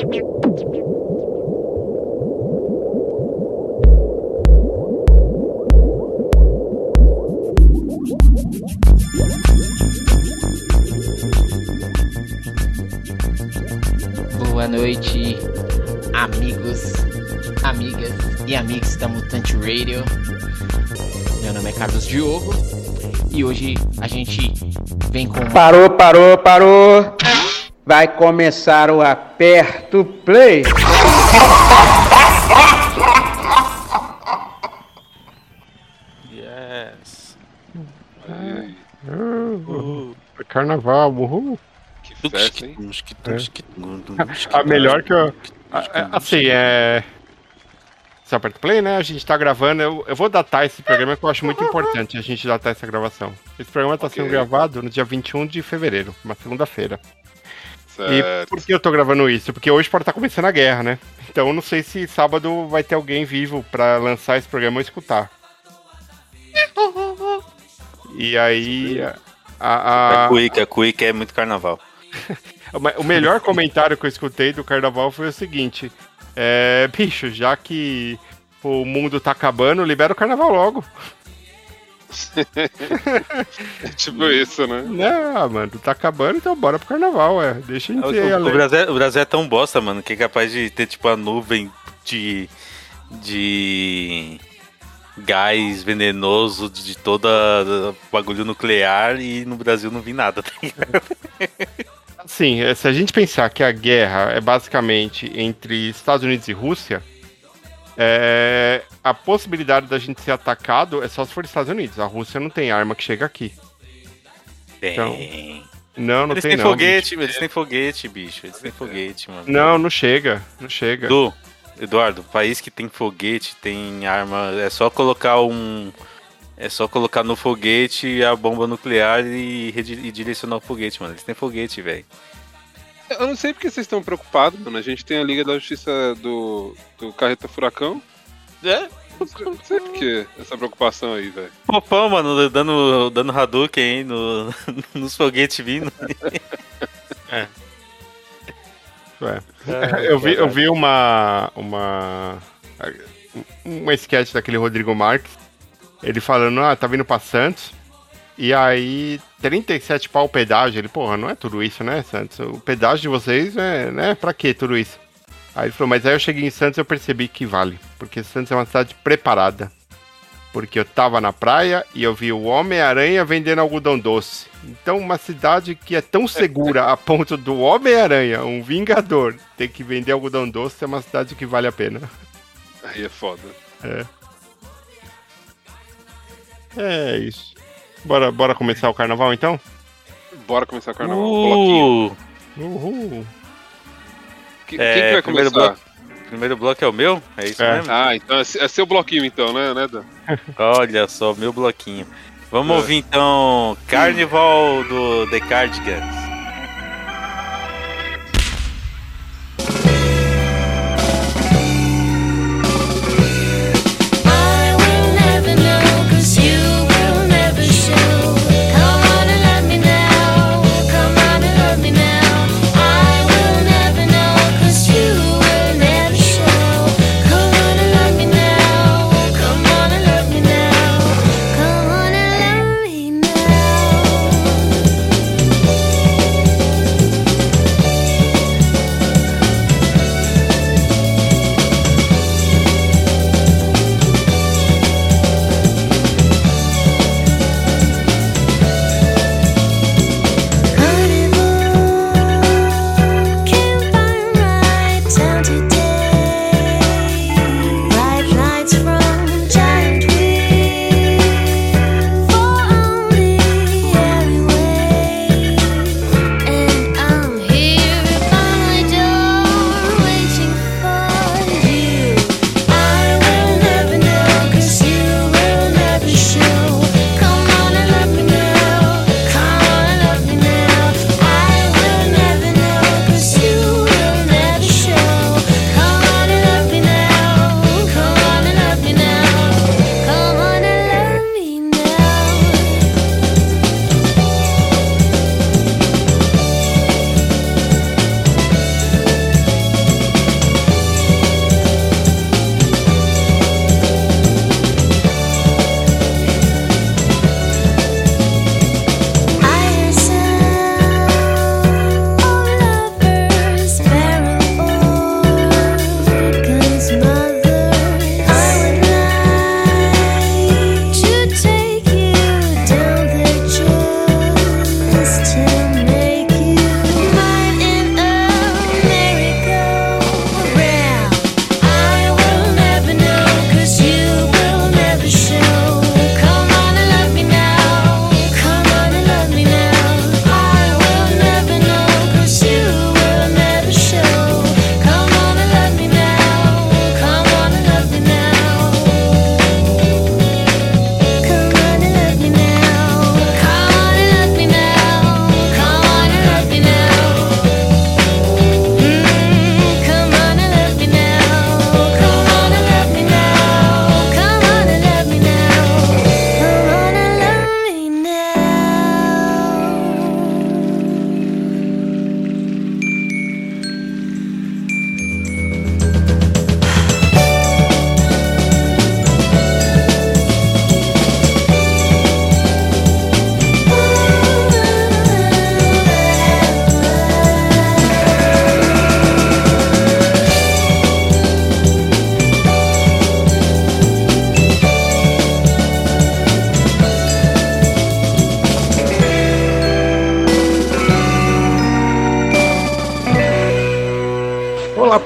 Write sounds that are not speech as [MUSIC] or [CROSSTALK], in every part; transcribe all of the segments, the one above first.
Boa noite, amigos, amigas e amigos da Mutante Radio. Meu nome é Carlos Diogo e hoje a gente vem com. Parou, parou, parou. Vai começar o aperto play. Yes. É Carnaval, uhul. Que festa, hein? [LAUGHS] A melhor que eu. a- é, Assim, é. Você aperta play, né? A gente tá gravando. Eu, eu vou datar esse programa que eu acho muito importante a gente datar essa gravação. Esse programa tá sendo Ok. gravado no dia 21 de fevereiro, uma segunda-feira. E por que eu tô gravando isso? Porque hoje pode estar começando a guerra, né? Então eu não sei se sábado vai ter alguém vivo pra lançar esse programa ou escutar. E aí. A, a- A Cuica, a Cuica é muito carnaval. [LAUGHS] o melhor comentário que eu escutei do carnaval foi o seguinte: é, bicho, já que o mundo tá acabando, libera o carnaval logo. É [LAUGHS] tipo isso, né? Não, mano, tá acabando, então bora pro carnaval, é. Deixa gente ir o- o. Brasil, é- o Brasil é tão bosta, mano, que é capaz de ter, tipo, a nuvem de. de. gás venenoso de toda bagulho nuclear e no Brasil não vi nada, tá ligado? Sim, é, se a gente pensar que a guerra é basicamente entre Estados Unidos e Rússia, é, a possibilidade da gente ser atacado é só se for Estados Unidos. A Rússia não tem arma que chega aqui. Então, Tem. Não, não Eles tem têm não. foguete, eles têm foguete, bicho. Eles têm foguete, mano. Não, não chega. Não chega. Edu, Eduardo, país que tem foguete, tem arma, é só colocar um. É só colocar no foguete a bomba nuclear e, e direcionar o foguete, mano. Eles têm foguete, velho. Eu não sei porque vocês estão preocupados, mano. A gente tem a Liga da Justiça do, do Carreta Furacão. É? Não sei, não sei por que essa preocupação aí, velho. Popão, mano, dando, dando Hadouken aí no, [LAUGHS] nos foguetes vindo. [LAUGHS] É. Eu vi, eu vi uma. Uma. Uma sketch daquele Rodrigo Marques. Ele falando, ah, tá vindo pra Santos. E aí, 37 pau o pedágio. Ele, porra, não é tudo isso, né, Santos? O pedágio de vocês é, né? Pra quê tudo isso? Aí ele falou, mas aí eu cheguei em Santos e eu percebi que vale. Porque Santos é uma cidade preparada. Porque eu tava na praia e eu vi o Homem-Aranha vendendo algodão doce. Então, uma cidade que é tão segura a ponto do Homem-Aranha, um vingador, ter que vender algodão doce é uma cidade que vale a pena. Aí é foda. É isso. Bora, bora começar o carnaval então? Bora começar o carnaval. Bloquinho. Uh, Uhul. Que- É, Quem que vai primeiro começar? primeiro bloco é o meu? É isso É. mesmo? Ah, então é é seu bloquinho então, né, né Dan? [LAUGHS] Olha só, meu bloquinho. Vamos É. ouvir então Carnival do The Cardigans.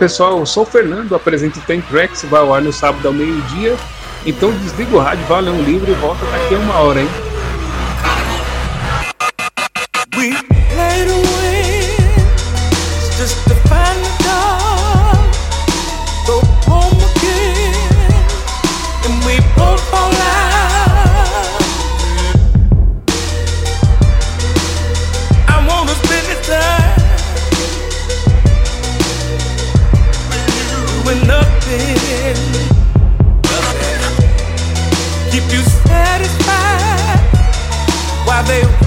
Pessoal, eu sou o Fernando, apresento o Ten vai ao ar no sábado ao meio-dia. Então desliga o rádio, vai ler um livro e volta daqui a uma hora, hein? Keep you satisfied while they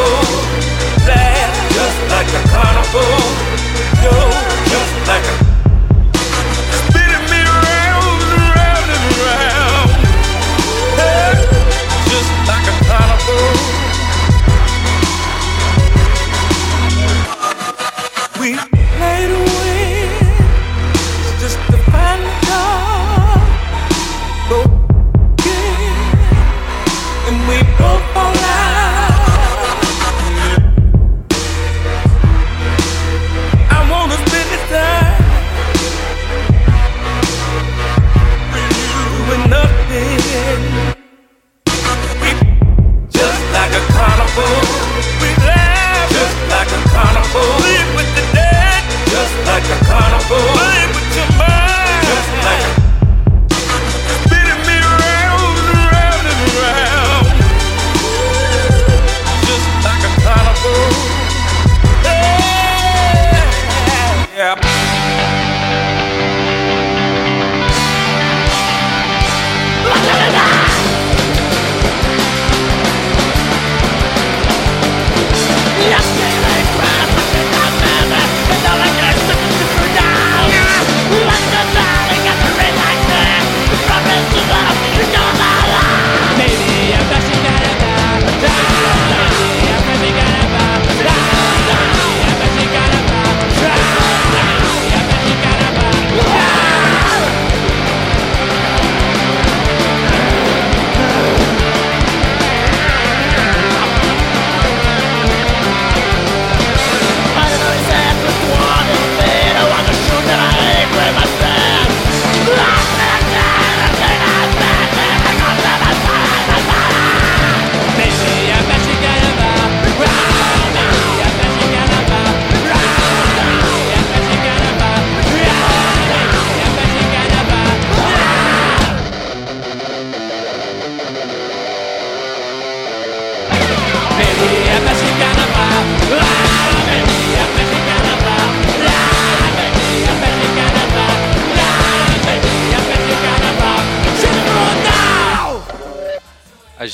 carnival. Laugh, just like a carnival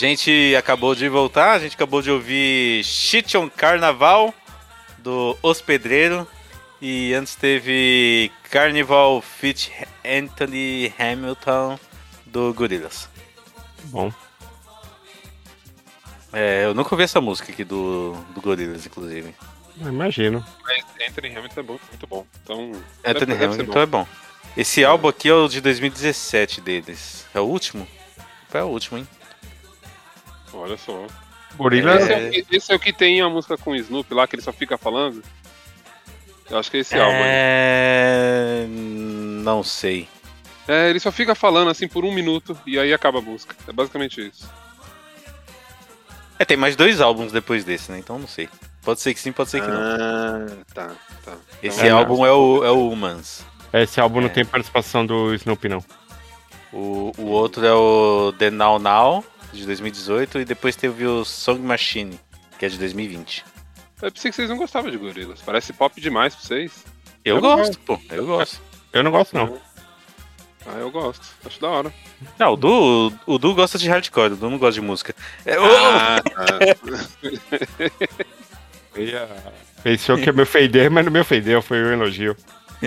gente acabou de voltar, a gente acabou de ouvir Shit on Carnaval do Hospedreiro e antes teve Carnival Fit Anthony Hamilton do Gorillaz. Bom. É, eu nunca ouvi essa música aqui do, do Gorillaz, inclusive. Eu Imagino. Mas Anthony Hamilton é bom, muito bom. Então, Anthony deve- deve ser Hamilton é bom. Esse álbum aqui é o de 2017 deles. É o último? Foi o último, hein? Olha só. Gorila. Esse, é, o que- esse é o que tem a música com o Snoop lá, que ele só fica falando? Eu acho que é esse álbum. aí. É... Não sei. É, ele só fica falando assim por um minuto e aí acaba a música. É basicamente isso. É, tem mais dois álbuns depois desse, né? Então não sei. Pode ser que sim, pode ser que não. Ah, tá, tá. Esse é, álbum é o, é o Humans. Esse álbum não É. tem participação do Snoopy, não. O, o outro é o The Now Now, de 2018, e depois teve o Song Machine, que é de 2020. Eu pensei que vocês não gostavam de gorilas. Parece pop demais pra vocês. Eu, Eu gosto, pô. Eu gosto. Eu não gosto, não. Ah, eu gosto. Acho da hora. Não, o Du, o Du gosta de hardcore, o Du não gosta de música. É, Ah, tá. [LAUGHS] Ia- Pensou que ia me ofender, mas não me ofendeu, foi um elogio. [LAUGHS] [LAUGHS]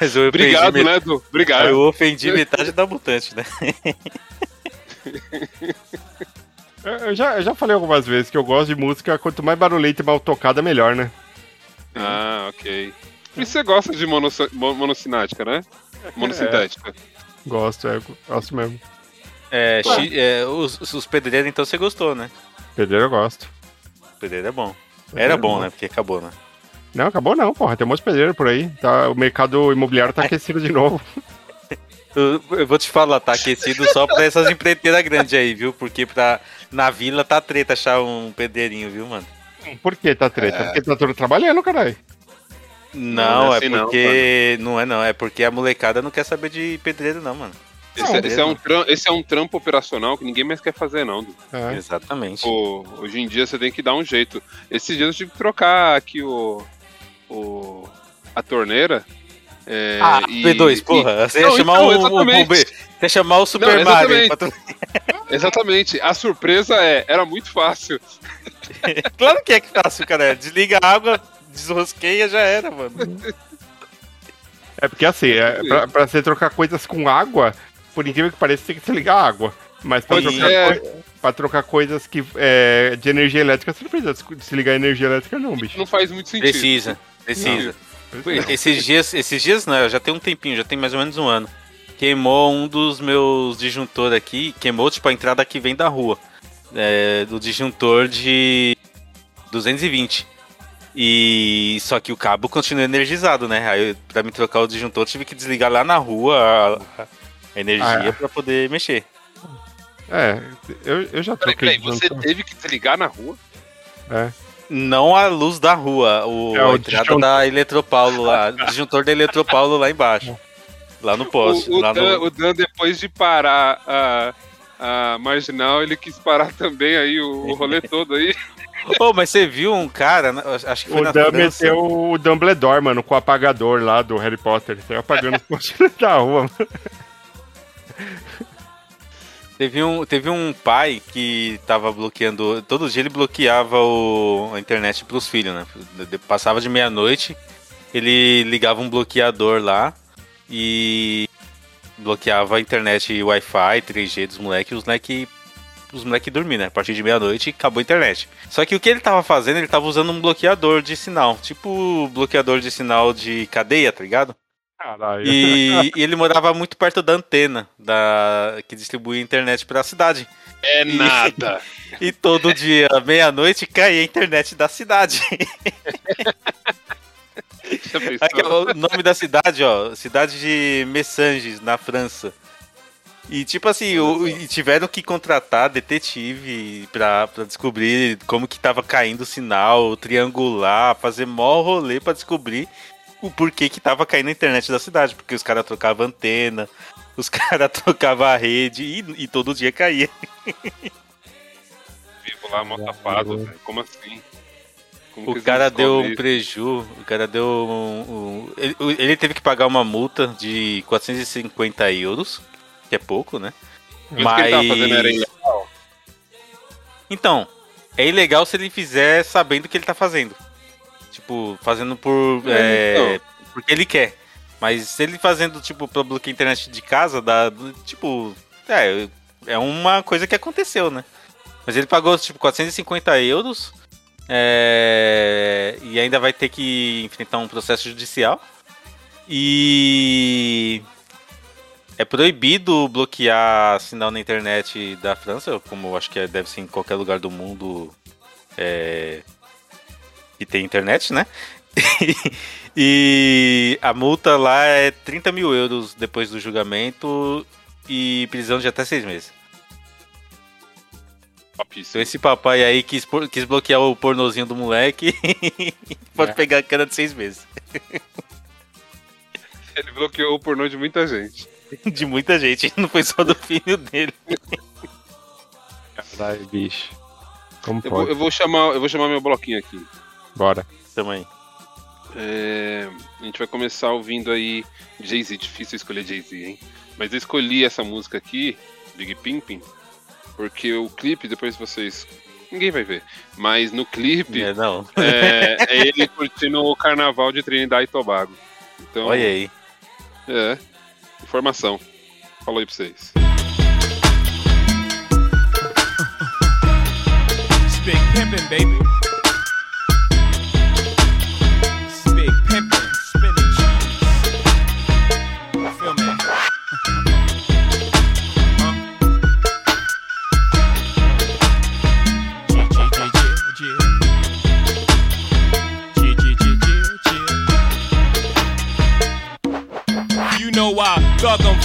Mas eu Obrigado, met- né, Edu? Obrigado. Eu ofendi metade da mutante, né? [LAUGHS] Eu já, eu já falei algumas vezes que eu gosto de música, quanto mais barulhenta e mal tocada, melhor, né? Ah, ok. Isso você gosta de monoci- mo- monocinática, né? Monocintética. Gosto, é, gosto mesmo. É, chi- é, os, os pedreiros, então você gostou, né? Pedreiro eu gosto. Pedreiro é bom. Pedreiro Era é bom, bom. né? Porque acabou, né? Não, acabou não, porra. Tem um monte de pedreiro por aí. Tá, o mercado imobiliário tá aquecido de novo. [LAUGHS] Eu, vou te falar, tá aquecido só pra essas empreiteiras grandes aí, viu? Porque pra, na vila tá treta achar um pedreirinho, viu, mano? Por que tá treta? Porque tá todo trabalhando, caralho. Não, não é é assim não, porque. Não, é não, é porque a molecada não quer saber de pedreiro, não, mano. Esse, é- esse é um tram- esse é um trampo operacional que ninguém mais quer fazer, não. É. Exatamente. Pô, hoje em dia você tem que dar um jeito. Esses dias eu tive que trocar aqui o. o a torneira. É, Ah, e- P2, e- porra. Você ia Não, chamar então, o, o exatamente. bombeiro. Você ia chamar o Super Não, Mario. exatamente. pra tu- Exatamente. A surpresa é, era muito fácil. [LAUGHS] Claro que é fácil, cara. Desliga a água, desrosqueia, já era, mano. É porque assim, é, pra, pra você trocar coisas com água, por incrível que pareça, tem que se ligar a água. Mas pra, trocar, é. pra trocar coisas que, é, de energia elétrica, você não precisa de se ligar a energia elétrica, não, bicho. Não faz muito sentido. Precisa, precisa. Esses dias, esses dias não, já tem um tempinho, já tem mais ou menos um ano. Queimou um dos meus disjuntores aqui, queimou tipo a entrada que vem da rua. É, do disjuntor de 220. E só que o cabo continua energizado, né? Aí pra me trocar o disjuntor, eu tive que desligar lá na rua a, a energia Ah. pra poder mexer. É, eu, eu já Peraí, troquei. peraí, você teve que desligar na rua? É. Não a luz da rua, o, É, o a entrada disjuntor. da Eletropaulo lá, o [LAUGHS] disjuntor da Eletropaulo lá embaixo. Lá no poste. o, o lá no... Dan, o Dan, depois de parar a, a marginal, ele quis parar também aí o, o rolê [LAUGHS] todo aí. Ô, mas você viu um cara, né, acho que foi O na Dan França. meteu o Dumbledore, mano, com o apagador lá do Harry Potter. Saiu apagando os [LAUGHS] postes da rua, mano. Teve um, teve um pai que tava bloqueando. Todo dia ele bloqueava o, a internet pros filhos, né? Passava de meia-noite, ele ligava um bloqueador lá e bloqueava a internet Wi-Fi, 3G dos moleques, os moleques os moleque dormiam, né? A partir de meia-noite acabou a internet. Só que o que ele tava fazendo, ele tava usando um bloqueador de sinal. Tipo bloqueador de sinal de cadeia, tá ligado? Caralho. E, e ele morava muito perto da antena da que distribuía internet pra cidade. É E- nada. [LAUGHS] E todo dia, meia-noite, caía a internet da cidade. [LAUGHS] Aqui, o nome da cidade, ó, cidade de Messanges, na França. E tipo assim, o- tiveram que contratar detetive pra, pra descobrir como que tava caindo o sinal, triangular, fazer mó rolê pra descobrir o porquê que tava caindo a internet da cidade. Porque os caras trocavam antena, os [LAUGHS] caras trocavam a rede e, e todo dia caía. Vivo lá, mó velho. Como assim? Como O cara deu um preju, o cara deu um, um- ele, ele teve que pagar uma multa de 450 euros, que é pouco, né? Mas o que ele tava fazendo era ilegal? Então, é ilegal se ele fizer sabendo o que ele tá fazendo. Tipo, fazendo por. É, é, Porque ele quer. Mas ele fazendo, tipo, pra bloquear a internet de casa, dá. Tipo. É, é uma coisa que aconteceu, né? Mas ele pagou, tipo, 450 euros. é, e ainda vai ter que enfrentar um processo judicial. E. É proibido bloquear sinal na internet da França, como eu acho que é- deve ser em qualquer lugar do mundo é, que tem internet, né? [LAUGHS] e a multa lá é 30 mil euros depois do julgamento e prisão de até seis meses. Então esse papai aí quis, quis bloquear o pornozinho do moleque [LAUGHS] pode É. pegar a cana de seis meses. [LAUGHS] Ele bloqueou o pornô de muita gente. De muita gente, não foi só do filho dele. Caralho, bicho. Como Eu vou, eu vou chamar, eu vou chamar meu bloquinho aqui. Bora. Também. É, a gente vai começar ouvindo aí Jay-Z. Difícil escolher Jay-Z, hein? Mas eu escolhi essa música aqui, Big Pimpin, porque o clipe, depois vocês ninguém vai ver. Mas no clipe, É, não. é, é ele curtindo o carnaval de Trinidad e Tobago. Então, Olha aí. é. Informação. Falou aí pra vocês. It's big pimpin', baby.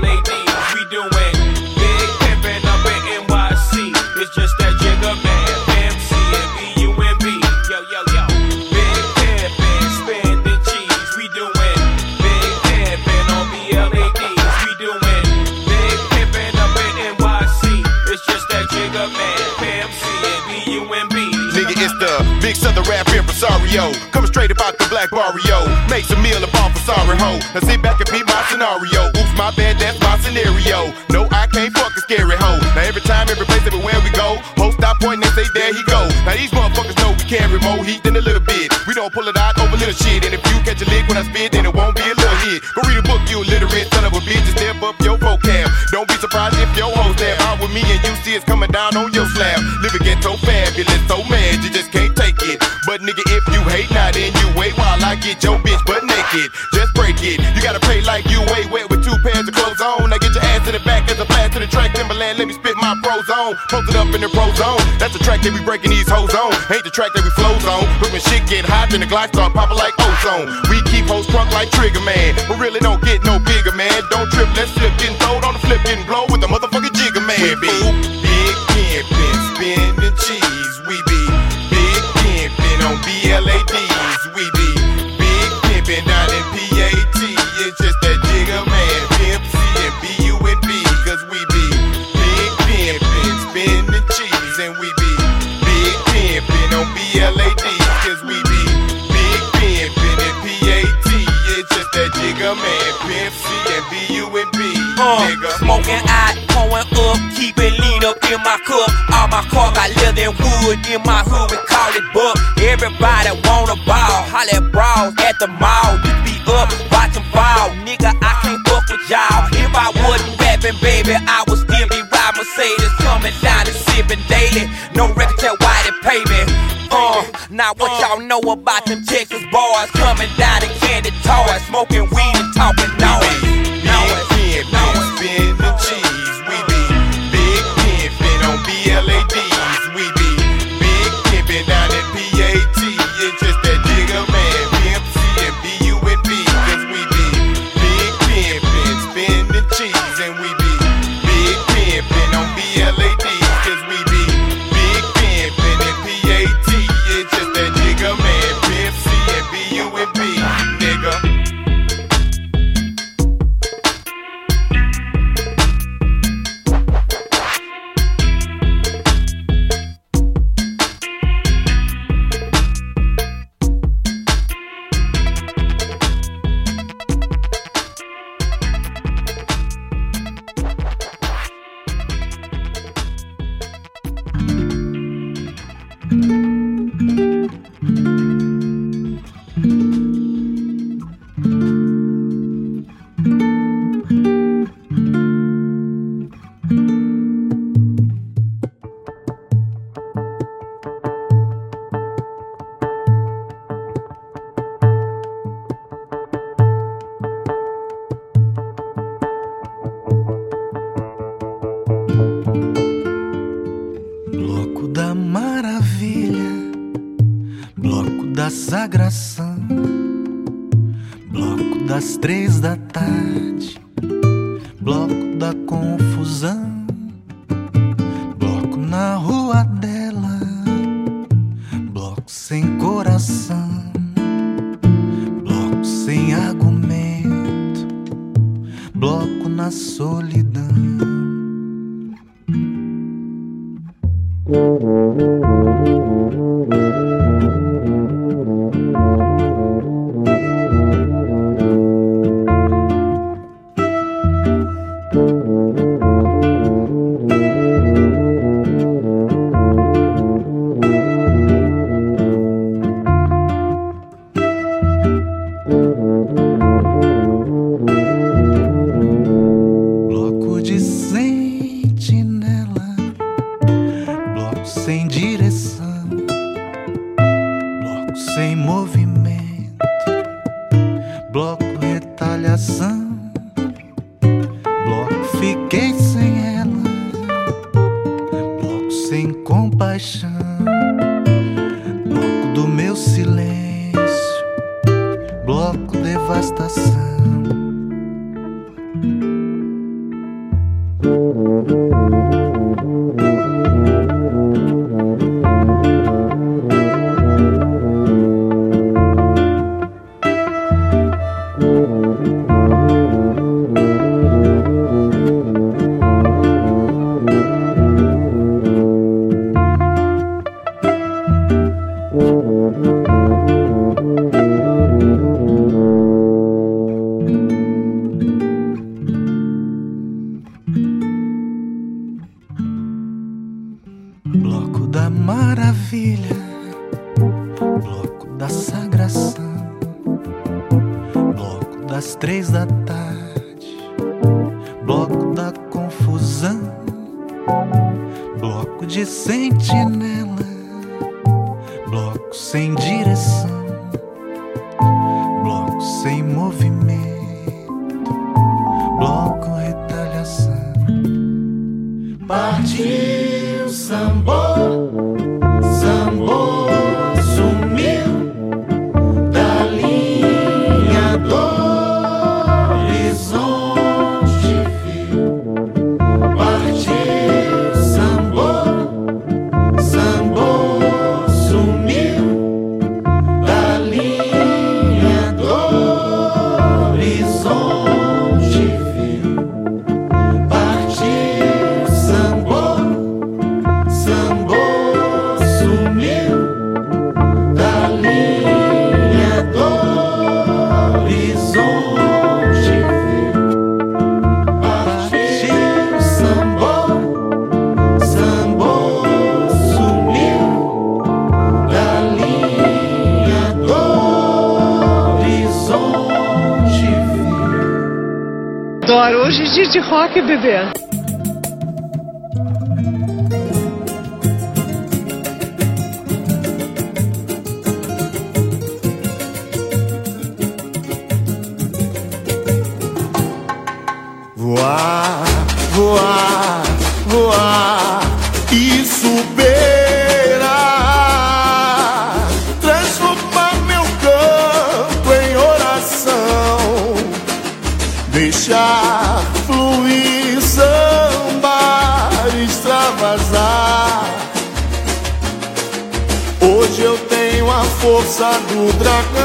BLADs. We doing big pimpin' up in NYC. It's just that jigger man, MC and B-U-M-B. Yo, yo, yo. Big pimpin', spending cheese. We doing big pimpin' on BLADs. We doing big pimpin' up in NYC. It's just that jigger man, MC and B-U-M-B. Nigga, it's the big southern rap impresario. Coming straight about the black barrio. Makes a meal of all for sorry hoe. Now sit back and beat my scenario. My bad, that's my scenario. No, I can't fuck a scary hoe. Now every time, every place, everywhere we go, hoes stop pointing and say, there he go. Now these motherfuckers know we carry more heat than a little bit. We don't pull it out over little shit. And if you catch a lick when I spit, then it won't be a little hit. Go read a book, you illiterate son of a bitch, and step up your vocab. Don't be surprised if your hoes stab out with me and you see it's coming down on your slab. Living ghetto fabulous, so mad you just can't take it. But nigga, if you hate, now then you wait while I get your bitch butt naked. Just break it. You gotta pay like you wait with two pairs of clothes on. Now get your ass in the back as a blast to the track. Timberland, let me spit my pros on. Posted up in the pro zone. That's the track that we breaking these hoes on. Ain't the track that we flows on. But when shit get hot, then the glide start popping like ozone. We keep hoes crunk like Trigger Man. But really don't get no bigger, man. Don't trip, let's slip, getting throwed on the flip, getting blow with the motherfucking jigger man. We Smoking out, pouring up, keeping lean up in my cup. All my car got leather and wood in my hood, we call it buck. Everybody wanna ball, holla at bras at the mall. You be up, watching ball, nigga. I can't fuck with y'all. If I wasn't rapping, baby, I would still be riding Mercedes, coming down and sipping daily. No record tell why they pay me. Uh, now what y'all know about them Texas boys coming down in candy toys, smoking weed and talking das três da tarde, bloco da confusão, bloco na rua dela, bloco sem coração, bloco sem argumento, bloco na solidão. maravilha, bloco da sagração, bloco das três da tarde, bloco da confusão, bloco de sentinela, bloco sem dia. cabeça do dragão.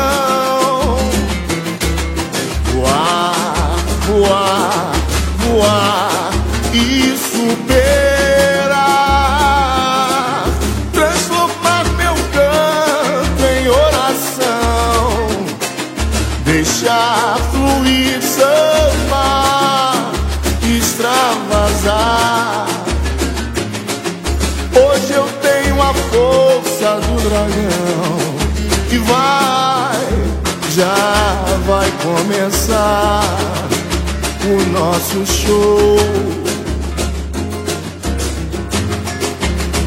começar o nosso show.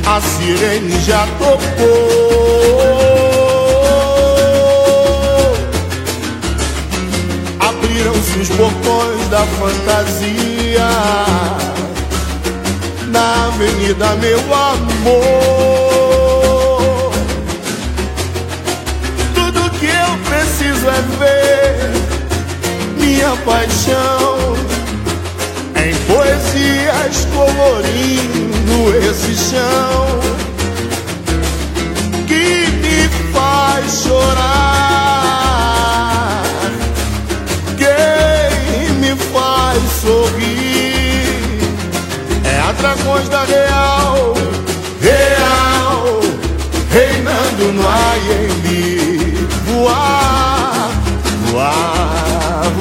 A sirene já tocou. Abriram-se os portões da fantasia na Avenida Meu Amor. Paixão. Em poesias colorindo esse chão. Que me faz chorar, quem me faz sorrir. É a dragões da real,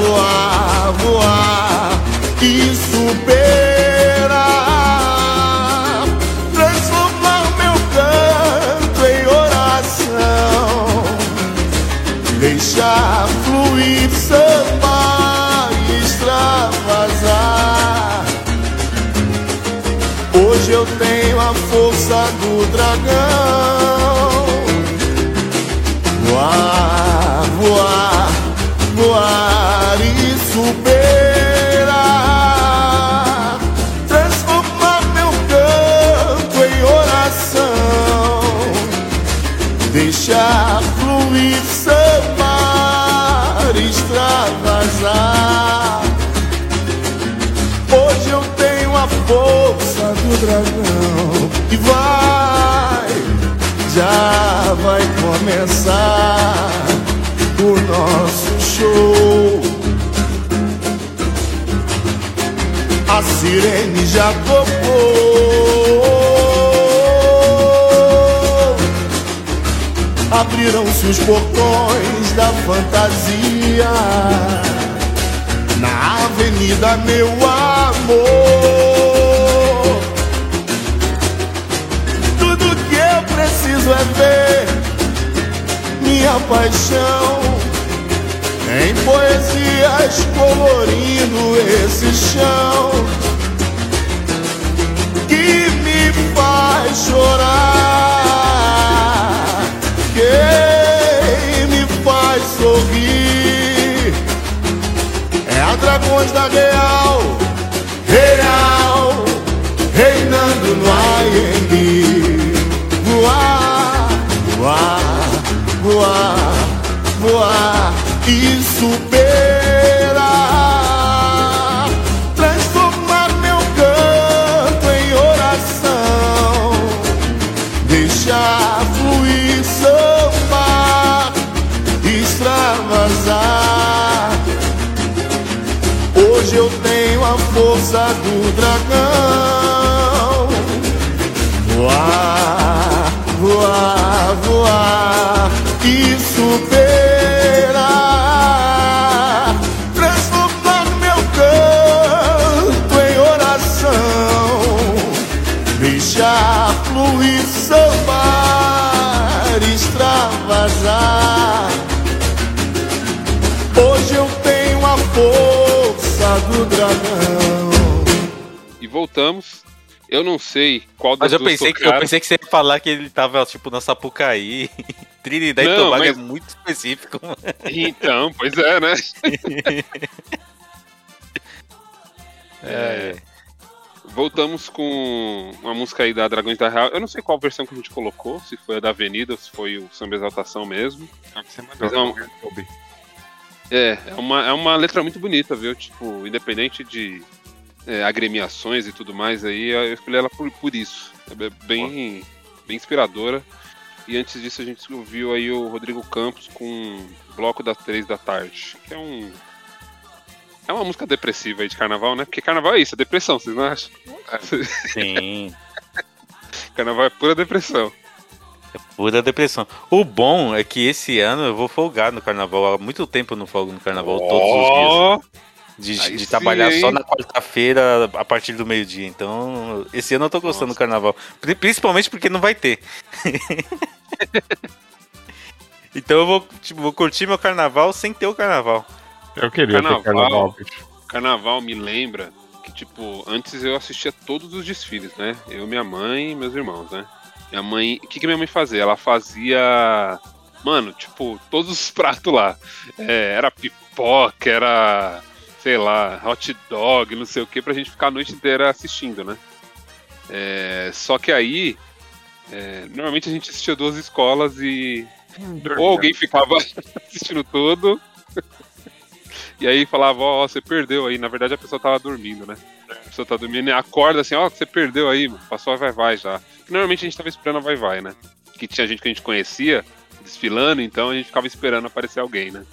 voar, começar o nosso show. A sirene já tocou. Abriram-se os portões da fantasia na avenida, meu amor. Minha paixão em poesias colorindo esse chão que me faz chorar, que me faz sorrir. É a Dragões da Real, Real, reinando no AMB. E do dragão. E voltamos. Eu não sei qual das Mas eu duas pensei, que, eu tocaram. pensei que você ia falar que ele tava, tipo, na Sapucaí. [LAUGHS] Trinidad e Tobago mas- é muito específico. Então, pois é, né? [LAUGHS] É. Voltamos com uma música aí da Dragões da Real. Eu não sei qual versão que a gente colocou, se foi a da Avenida ou se foi o Samba Exaltação mesmo. Você mandou, Mas é um- eu soube. É, é uma, é uma letra muito bonita, viu? Tipo, independente de é, agremiações e tudo mais aí, eu escolhi ela por, por isso. É be- bem, bem inspiradora. E antes disso a gente ouviu aí o Rodrigo Campos com Bloco das Três da Tarde, que é um... É uma música depressiva aí de carnaval, né? Porque carnaval é isso, é depressão, vocês não acham? Sim. [LAUGHS] carnaval é pura depressão. Pura depressão. O bom é que esse ano eu vou folgar no carnaval. Há muito tempo eu não folgo no carnaval todos Ó, os dias. De, de sim, trabalhar só na quarta-feira a partir do meio-dia. Então, esse ano eu tô gostando do carnaval. Pri- Principalmente porque não vai ter. [LAUGHS] então eu vou, tipo, vou curtir meu carnaval sem ter o carnaval. Eu queria Carnaval. ter carnaval, bicho. Carnaval me lembra que, tipo, antes eu assistia todos os desfiles, né? Eu, minha mãe e meus irmãos, né? Minha mãe. O que, que minha mãe fazia? Ela fazia. Mano, tipo, todos os [LAUGHS] pratos lá. É, era pipoca, era. Sei lá, hot dog, não sei o que, pra gente ficar a noite inteira assistindo, né? É, só que aí. é, normalmente a gente assistia duas escolas e. Ou alguém ficava [LAUGHS] assistindo tudo. E aí falava, ó, você perdeu aí. Na verdade a pessoa tava dormindo, né? A pessoa tá dormindo e acorda assim, ó, você perdeu aí, mano. Passou a vai-vai já. Normalmente a gente tava esperando a vai-vai, né? Que tinha gente que a gente conhecia desfilando, então a gente ficava esperando aparecer alguém, né?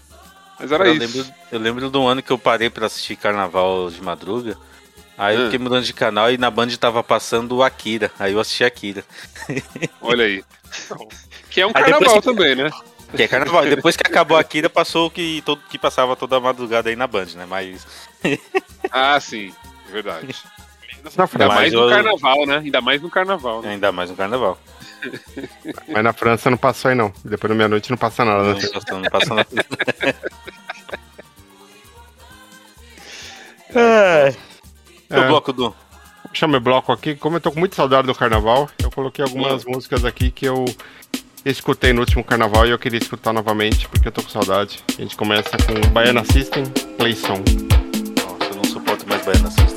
Mas era eu isso. Lembro, eu lembro de um ano que eu parei pra assistir carnaval de madruga. Aí eu Ah. fiquei mudando de canal e na Band tava passando o Akira. Aí eu assisti Akira. Olha aí. [LAUGHS] Que é um Aí depois carnaval que- também, né? Que é carnaval. Depois que acabou a Akira, passou o que, todo, que passava toda a madrugada aí na Band, né? Mas. [LAUGHS] Ah, sim, é verdade. Na Ainda França, mais no eu- carnaval, né? Ainda mais no carnaval, né? Ainda mais no carnaval. [LAUGHS] mas na França não passou aí não. Depois da meia-noite não passa nada. Não né? não passou nada. [LAUGHS] É. É. bloco do. Meu bloco aqui. Como eu tô com muita saudade do carnaval, eu coloquei algumas músicas aqui que eu escutei no último carnaval e eu queria escutar novamente, porque eu tô com saudade. A gente começa com Baiana System, Play Song. Nossa, eu não suporto mais Baiana System.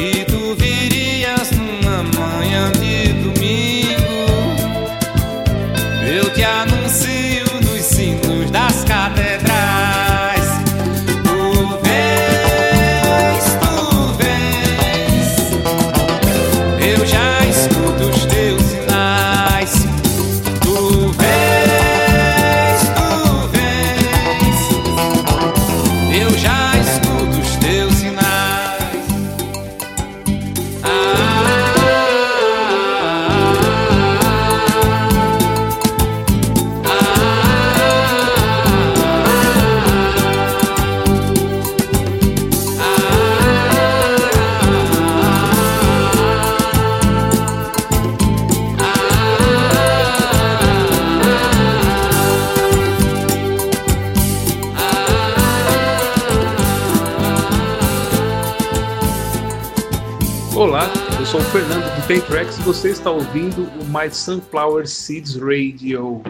Que você está ouvindo o My Sunflower Seeds Radio.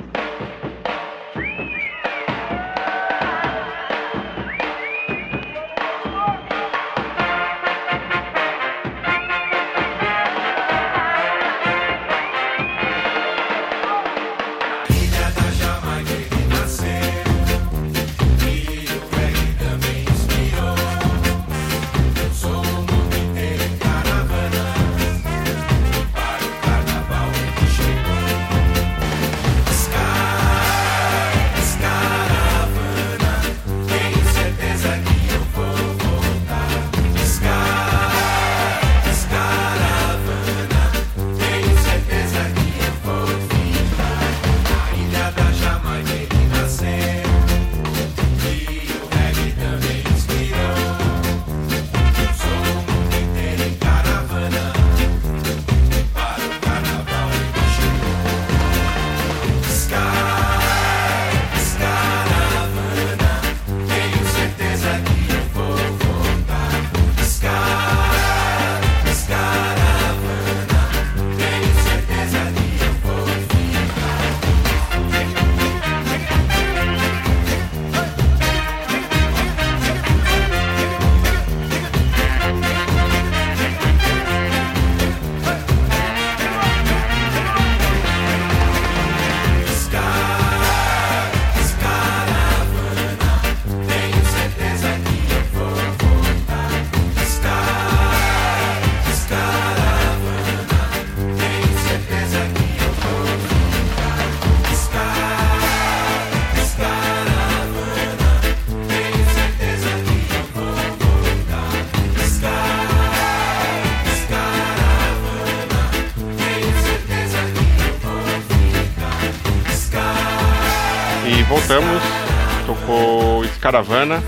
Tocou Escaravana,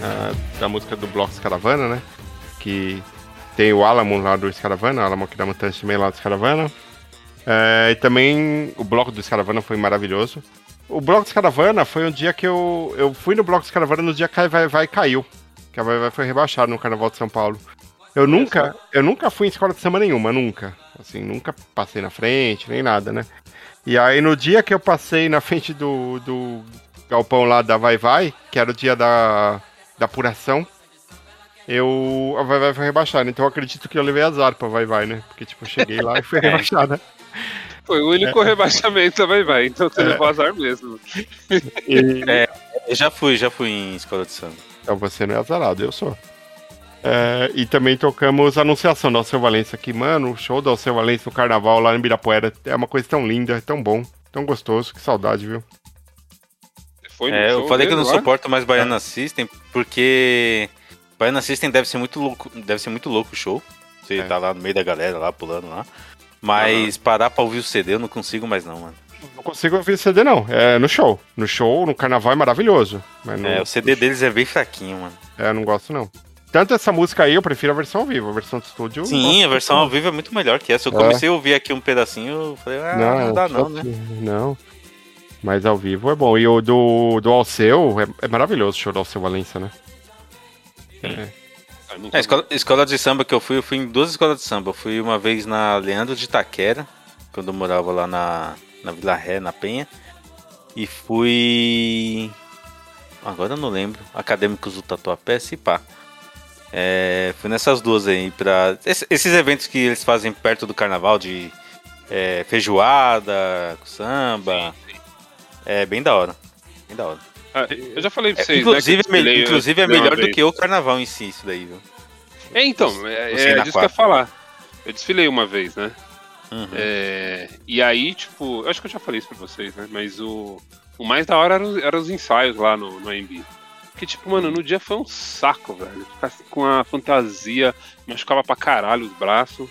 ah, da música do bloco Escaravana, né? Que tem o Alamo lá do Escaravana, o Alamo aqui da Mutante também lá do Escaravana. É, e também o bloco do Escaravana foi maravilhoso. O bloco do Escaravana foi um dia que eu, eu fui no bloco do Escaravana no dia que a Vai Vai caiu. Que a Vai Vai foi rebaixada no Carnaval de São Paulo. Eu nunca, eu nunca fui em escola de samba nenhuma, nunca. Assim, nunca passei na frente, nem nada, né? E aí no dia que eu passei na frente do, do galpão lá da Vai Vai, que era o dia da, da apuração, eu. A Vai Vai foi rebaixada. Então eu acredito que eu levei azar pra Vai Vai, né? Porque, tipo, eu cheguei lá e fui [LAUGHS] rebaixada. Foi o único É. rebaixamento da Vai Vai, então você É. levou azar mesmo. É, eu já fui, já fui em escola de samba. Então você não é azarado, eu sou. É, e também tocamos a Anunciação do Alceu Valença aqui. Mano, o show do Alceu Valença no carnaval lá em Ibirapuera é uma coisa tão linda, é tão bom, tão gostoso. Que saudade, viu? Foi É, eu falei que eu não lá? suporto mais Baiana System, porque Baiana System deve ser muito louco, deve ser muito louco o show. Você tá lá no meio da galera, lá pulando lá. Mas parar pra ouvir o CD eu não consigo mais não, mano. Não consigo ouvir CD, não. É no show. No show, no carnaval é maravilhoso. Mas no, É, o CD deles é bem fraquinho, mano. É, eu não gosto, não. Tanto essa música aí, eu prefiro a versão ao vivo. A versão de estúdio. Sim, a versão ao vivo é muito melhor que essa. Eu É. comecei a ouvir aqui um pedacinho, eu falei, ah, não, dá não, né? Não. Mas ao vivo é bom. E o do, do Alceu, é, é maravilhoso o show do Alceu Valença, né? É. É, a escola, escola de samba que eu fui, eu fui em duas escolas de samba. Eu fui uma vez na Leandro de Itaquera, quando eu morava lá na, na Vila Ré, na Penha. E fui. Agora eu não lembro. Acadêmicos do Tatuapé, se pá. É, fui nessas duas aí pra. esse- esses eventos que eles fazem perto do carnaval de é, feijoada, samba. É bem da hora. Bem da hora. Ah, eu já falei pra É, vocês. inclusive, né, é me- desfilei inclusive é uma melhor do que o carnaval em si, isso daí, viu? É, então, é, é disso que eu ia falar. Eu desfilei uma vez, né? Uhum. É, e aí, tipo, eu acho que eu já falei isso pra vocês, né? Mas o, o mais da hora eram, eram os ensaios lá no, no AMB. Porque, tipo, mano, no dia foi um saco, velho. Ficar com a fantasia, machucava pra caralho os braços.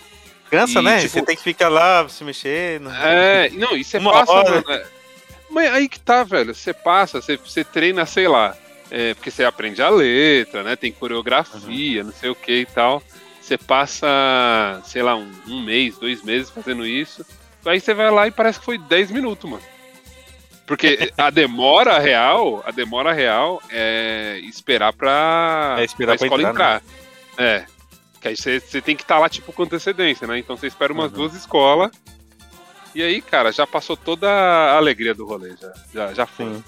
Cansa, E, né? tipo, Você tem que ficar lá se mexendo. É, não, e você Uma passa, hora. mano. é- Mas aí que tá, velho. Você passa, você, você treina, sei lá. é, porque você aprende a letra, né? Tem coreografia, não sei o que e tal. Você passa, sei lá, um, um mês, dois meses fazendo isso. Aí você vai lá e parece que foi 10 minutos, mano. Porque [LAUGHS] a demora real, a demora real é esperar pra, É esperar pra escola entrar, entrar. É. Que aí você, você tem que estar lá, tipo, com antecedência, né? Então você espera umas Uhum. duas escolas. E aí, cara, já passou toda a alegria do rolê, já, já, já foi.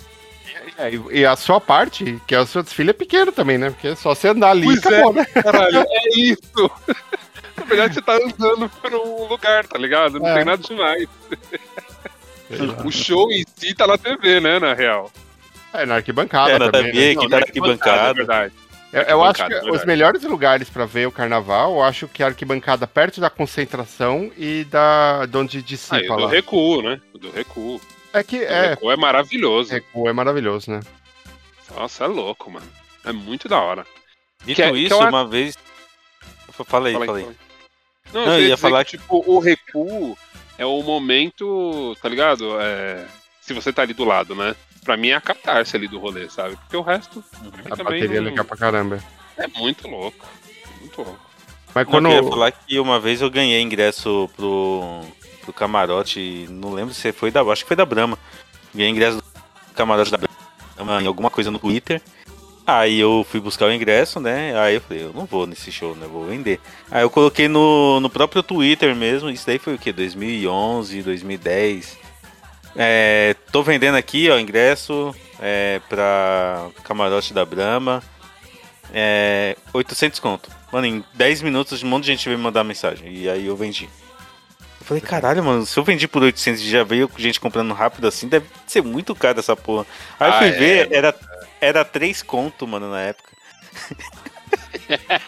É, e, e a sua parte, que é o seu desfile, é pequeno também, né? Porque é só você andar ali e é, acabou, né? Caralho, é isso! [LAUGHS] Na verdade, você tá andando por um lugar, tá ligado? Não É. tem nada demais. o show em si tá na TV, né, na real. É, na arquibancada É, na também. TV, né? que tá na arquibancada. É verdade. Eu, eu acho que Arquibancada, os melhores lugares pra ver o carnaval, eu acho que a arquibancada perto da concentração e da de onde Ah, e dissipa do lá. recuo, né? O do recuo. É que O do é, recuo é maravilhoso. recuo é maravilhoso, né? Nossa, é louco, mano. É muito da hora. Dito Que é- que isso, eu acho- uma vez. Fala aí, Fala aí, fala. Não, Não, eu ia falar que, tipo, o recuo é o momento, tá ligado? É, se você tá ali do lado, né? Pra mim é a catarse ali do rolê, sabe? Porque o resto A bateria é não- legal pra caramba. é muito louco. Muito louco. Mas Não, quando. eu ia falar que uma vez eu ganhei ingresso pro, pro camarote, não lembro se foi da. Acho que foi da Brahma. Ganhei ingresso do camarote da Brahma em alguma coisa no Twitter. Aí eu fui buscar o ingresso, né? Aí eu falei, eu não vou nesse show, né? Vou vender. Aí eu coloquei no, no próprio Twitter mesmo. Isso daí foi o quê? 2011, 2010. É, tô vendendo aqui, ó, ingresso é, pra camarote da Brahma. É, 800 conto. Mano, em 10 minutos um monte de gente veio me mandar mensagem. E aí eu vendi. Eu falei, caralho, mano, se eu vendi por 800 e já veio gente comprando rápido assim, deve ser muito caro essa porra. Aí eu Ah, fui é, ver, era, era 3 conto, mano, na época. [LAUGHS]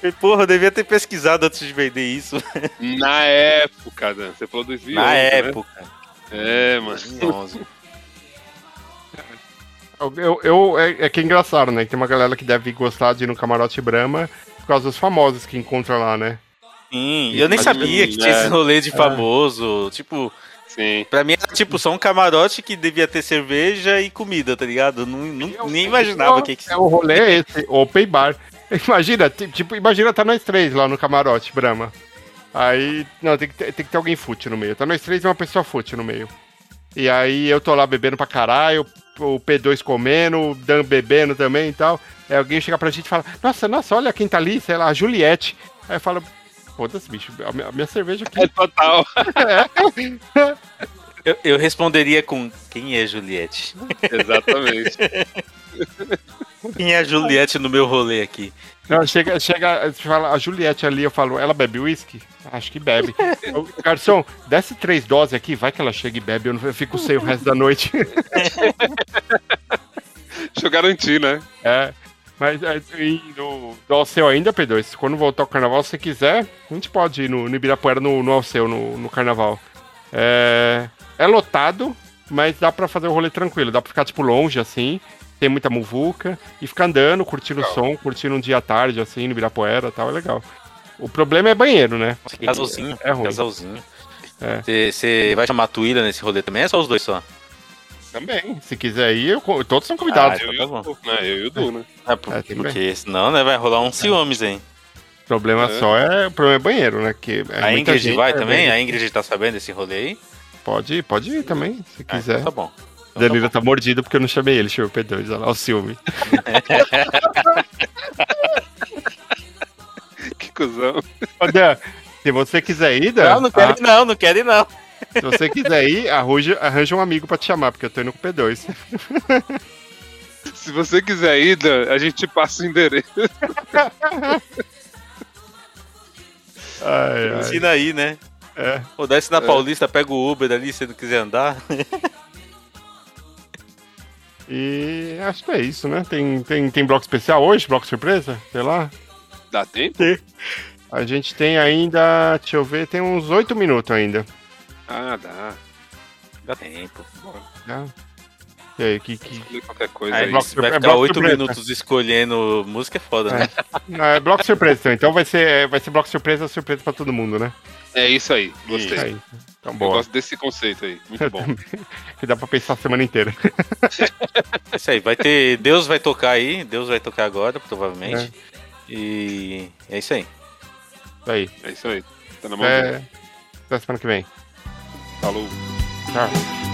Falei, porra, eu devia ter pesquisado antes de vender isso. Na época, Dan. Você falou 2011, Na né? É, mano. 2011. Eu, eu, eu- é, é que é engraçado, né? Tem uma galera que deve gostar de ir no camarote Brahma por causa dos famosos que encontra lá, né? Sim, eu nem sabia que tinha É. esse rolê de famoso. Tipo, Sim. Pra mim era tipo só um camarote que devia ter cerveja e comida, tá ligado? Eu Não, não- nem imaginava o que que É o rolê é esse, open bar. [LAUGHS] Imagina, ti- tipo, imagina tá nós três lá no camarote, Brahma. Aí, não, tem que, ter, tem que ter alguém fute no meio. Tá nós três e uma pessoa fute no meio. E aí eu tô lá bebendo pra caralho, o P2 comendo, o Dan bebendo também e tal. Aí alguém chega pra gente e fala, nossa, nossa, olha quem tá ali, sei lá, a Juliette. Aí eu falo, foda-se, bicho, a minha, a minha cerveja aqui. É total. [LAUGHS] Eu, eu responderia com quem é Juliette? Exatamente. [LAUGHS] Quem é a Juliette no meu rolê aqui? Não, chega, chega, fala, a Juliette ali, eu falo, ela bebe uísque? Acho que bebe. Eu, Garçom, desce três doses aqui, vai que ela chega e bebe, eu, não, eu fico sem o resto da noite. [LAUGHS] Deixa eu garantir, né? É. Mas e no, no Alceu ainda, P2, quando voltar ao carnaval, se você quiser, a gente pode ir no, no Ibirapuera, no, no Alceu, no, no carnaval. É, é lotado, mas dá pra fazer o rolê tranquilo, dá pra ficar, tipo, longe, assim, tem muita muvuca, e ficar andando, curtindo o som, curtindo um dia à tarde, assim, no Ibirapuera e tal, é legal. O problema é banheiro, né? Casalzinho. É, é ruim. Casalzinho. É. Você vai chamar a Tuíra nesse rolê também? É só os dois só? Também. Se quiser ir, eu todos são convidados. Ah, então tá bom. Né, eu e o Du, né? Ah, por- É, tem porque senão né, vai rolar um ciúmes, hein? O problema É. só é, o problema é banheiro, né? Que é a Ingrid gente, vai é também? bem- A Ingrid tá sabendo desse rolê aí? Pode ir, pode ir também, se Ah, quiser. então tá bom. Danilo tá mordido porque eu não chamei ele, chamei o P2, olha lá o ciúme. [LAUGHS] que cuzão. Ô, Dan, se você quiser ir, Dan. Não, não quero ir não, não quero ir não. Se você quiser ir, arranja, arranja um amigo pra te chamar, porque eu tô indo com o P2. Se você quiser ir, Dan, a gente passa o endereço. [LAUGHS] Ai, ai. Ensina aí, né? É. Pô, desce na É. Paulista, pega o Uber ali se não quiser andar. [LAUGHS] E acho que é isso, né? Tem, tem, tem bloco especial hoje? Bloco surpresa? Sei lá. Dá tempo? A gente tem ainda, deixa eu ver, tem uns oito minutos ainda. Ah, dá. Dá tempo. Tá? E aí, que, que... Escolher qualquer coisa Aí aí. bloco você vai ficar bloco oito minutos escolhendo música, é foda, né? Não, é bloco surpresa, então. Então vai ser, vai ser bloco surpresa, surpresa pra todo mundo, né? É isso aí, gostei. Aí. Então, Eu boa. gosto desse conceito aí. Muito bom. [LAUGHS] que dá pra pensar a semana inteira. É isso aí, vai ter. Deus vai tocar aí, Deus vai tocar agora, provavelmente. É. E é isso aí. Isso aí. É isso aí. Tá na mão dele. até semana que vem. Falou. Tchau.